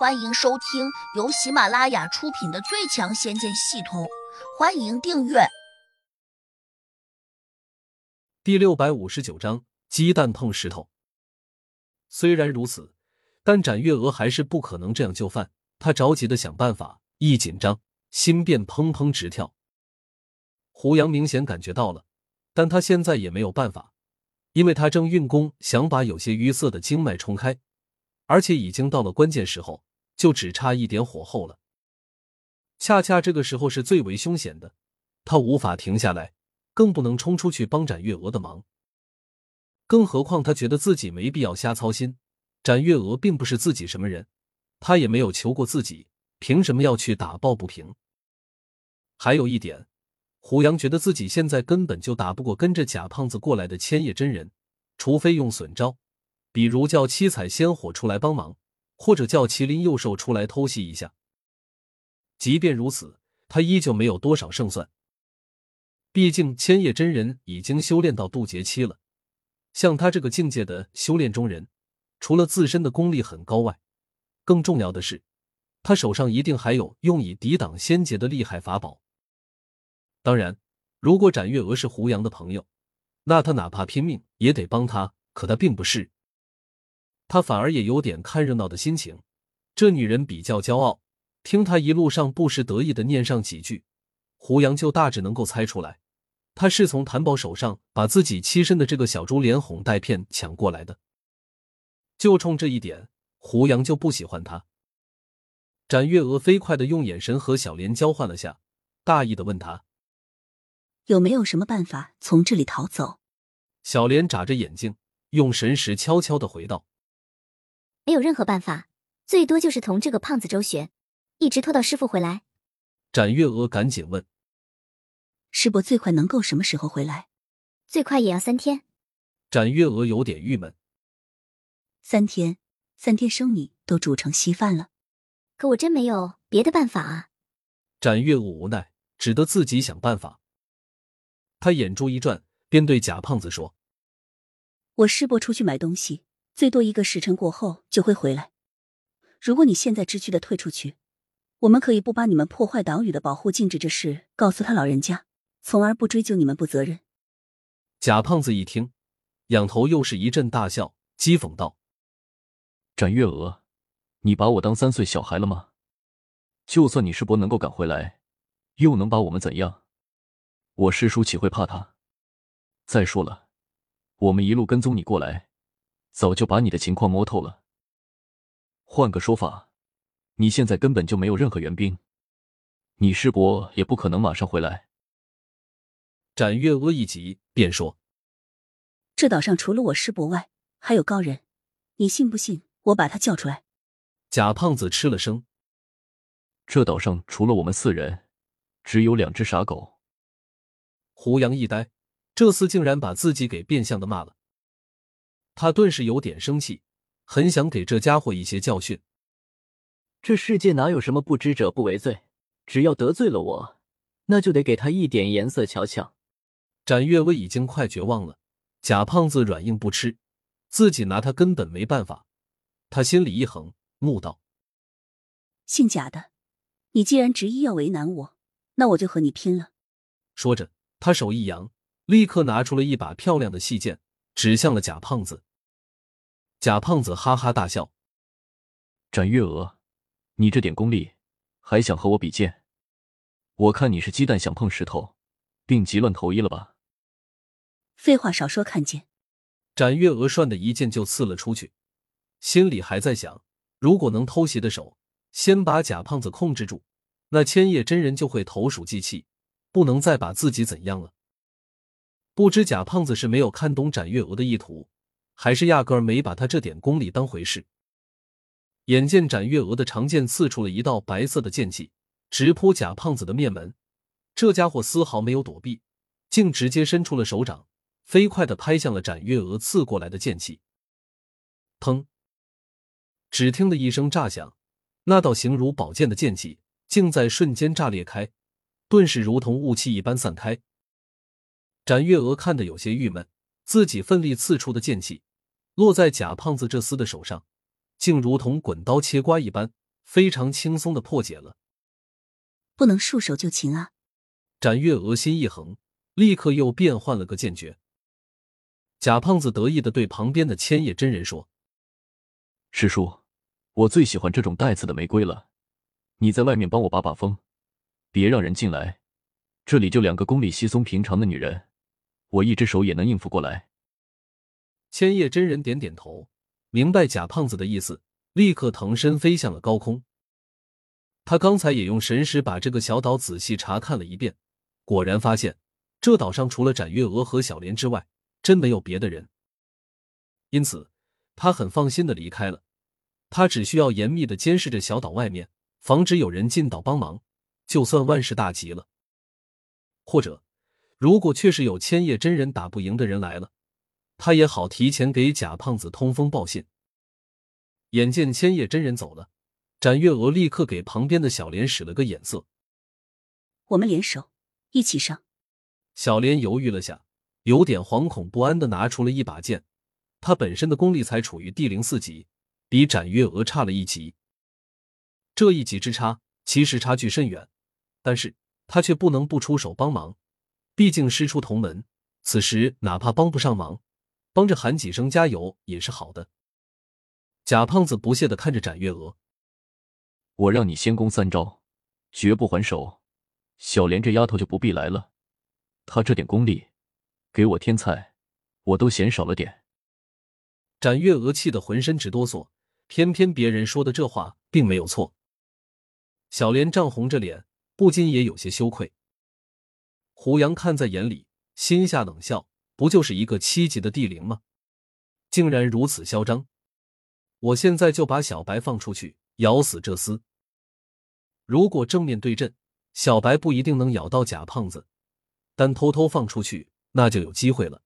欢迎收听由喜马拉雅出品的《最强仙剑系统》，欢迎订阅。第六百五十九章：鸡蛋碰石头。虽然如此，但展月娥还是不可能这样就范。她着急的想办法，一紧张，心便砰砰直跳。胡杨明显感觉到了，但他现在也没有办法，因为他正运功想把有些淤塞的经脉冲开，而且已经到了关键时候。就只差一点火候了。恰恰这个时候是最为凶险的，他无法停下来，更不能冲出去帮展月娥的忙。更何况他觉得自己没必要瞎操心，展月娥并不是自己什么人，他也没有求过自己，凭什么要去打抱不平？还有一点，胡杨觉得自己现在根本就打不过跟着假胖子过来的千叶真人，除非用损招，比如叫七彩仙火出来帮忙。或者叫麒麟幼兽出来偷袭一下。即便如此，他依旧没有多少胜算。毕竟千叶真人已经修炼到渡劫期了，像他这个境界的修炼中人，除了自身的功力很高外，更重要的是，他手上一定还有用以抵挡仙劫的厉害法宝。当然，如果展月娥是胡杨的朋友，那他哪怕拼命也得帮他。可他并不是。他反而也有点看热闹的心情。这女人比较骄傲，听她一路上不时得意的念上几句，胡杨就大致能够猜出来，她是从谭宝手上把自己栖身的这个小猪连哄带骗抢过来的。就冲这一点，胡杨就不喜欢她。展月娥飞快的用眼神和小莲交换了下，大意的问他：“有没有什么办法从这里逃走？”小莲眨着眼睛，用神识悄悄的回道。没有任何办法，最多就是同这个胖子周旋，一直拖到师傅回来。展月娥赶紧问：“师伯最快能够什么时候回来？”最快也要三天。展月娥有点郁闷：“三天，三天生米都煮成稀饭了。可我真没有别的办法啊。”展月娥无奈，只得自己想办法。他眼珠一转，便对贾胖子说：“我师伯出去买东西。”最多一个时辰过后就会回来。如果你现在知趣的退出去，我们可以不把你们破坏岛屿的保护禁止这事告诉他老人家，从而不追究你们不责任。贾胖子一听，仰头又是一阵大笑，讥讽道：“展月娥，你把我当三岁小孩了吗？就算你师伯能够赶回来，又能把我们怎样？我师叔岂会怕他？再说了，我们一路跟踪你过来。”早就把你的情况摸透了。换个说法，你现在根本就没有任何援兵，你师伯也不可能马上回来。展月娥一急，便说：“这岛上除了我师伯外，还有高人，你信不信我把他叫出来？”贾胖子吃了声：“这岛上除了我们四人，只有两只傻狗。”胡杨一呆，这厮竟然把自己给变相的骂了。他顿时有点生气，很想给这家伙一些教训。这世界哪有什么不知者不为罪？只要得罪了我，那就得给他一点颜色瞧瞧。展月薇已经快绝望了，假胖子软硬不吃，自己拿他根本没办法。他心里一横，怒道：“姓贾的，你既然执意要为难我，那我就和你拼了！”说着，他手一扬，立刻拿出了一把漂亮的细剑，指向了贾胖子。贾胖子哈哈大笑：“展月娥，你这点功力还想和我比剑？我看你是鸡蛋想碰石头，病急乱投医了吧？”废话少说，看剑！展月娥涮的一剑就刺了出去，心里还在想：如果能偷袭的手先把贾胖子控制住，那千叶真人就会投鼠忌器，不能再把自己怎样了。不知贾胖子是没有看懂展月娥的意图。还是压根儿没把他这点功力当回事。眼见展月娥的长剑刺出了一道白色的剑气，直扑贾胖子的面门，这家伙丝毫没有躲避，竟直接伸出了手掌，飞快的拍向了展月娥刺过来的剑气。砰！只听得一声炸响，那道形如宝剑的剑气竟在瞬间炸裂开，顿时如同雾气一般散开。展月娥看得有些郁闷，自己奋力刺出的剑气。落在贾胖子这厮的手上，竟如同滚刀切瓜一般，非常轻松的破解了。不能束手就擒啊！展月额心一横，立刻又变换了个剑诀。贾胖子得意的对旁边的千叶真人说：“师叔，我最喜欢这种带刺的玫瑰了。你在外面帮我把把风，别让人进来。这里就两个宫里稀松平常的女人，我一只手也能应付过来。”千叶真人点点头，明白贾胖子的意思，立刻腾身飞向了高空。他刚才也用神识把这个小岛仔细查看了一遍，果然发现这岛上除了展月娥和小莲之外，真没有别的人。因此，他很放心的离开了。他只需要严密的监视着小岛外面，防止有人进岛帮忙，就算万事大吉了。或者，如果确实有千叶真人打不赢的人来了。他也好提前给贾胖子通风报信。眼见千叶真人走了，展月娥立刻给旁边的小莲使了个眼色：“我们联手，一起上。”小莲犹豫了下，有点惶恐不安的拿出了一把剑。他本身的功力才处于第零四级，比展月娥差了一级。这一级之差，其实差距甚远，但是他却不能不出手帮忙，毕竟师出同门。此时哪怕帮不上忙，帮着喊几声加油也是好的。贾胖子不屑的看着展月娥：“我让你先攻三招，绝不还手。小莲这丫头就不必来了，她这点功力，给我添菜，我都嫌少了点。”展月娥气得浑身直哆嗦，偏偏别人说的这话并没有错。小莲涨红着脸，不禁也有些羞愧。胡杨看在眼里，心下冷笑。不就是一个七级的地灵吗？竟然如此嚣张！我现在就把小白放出去，咬死这厮。如果正面对阵，小白不一定能咬到假胖子，但偷偷放出去，那就有机会了。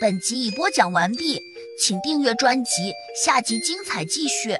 本集已播讲完毕，请订阅专辑，下集精彩继续。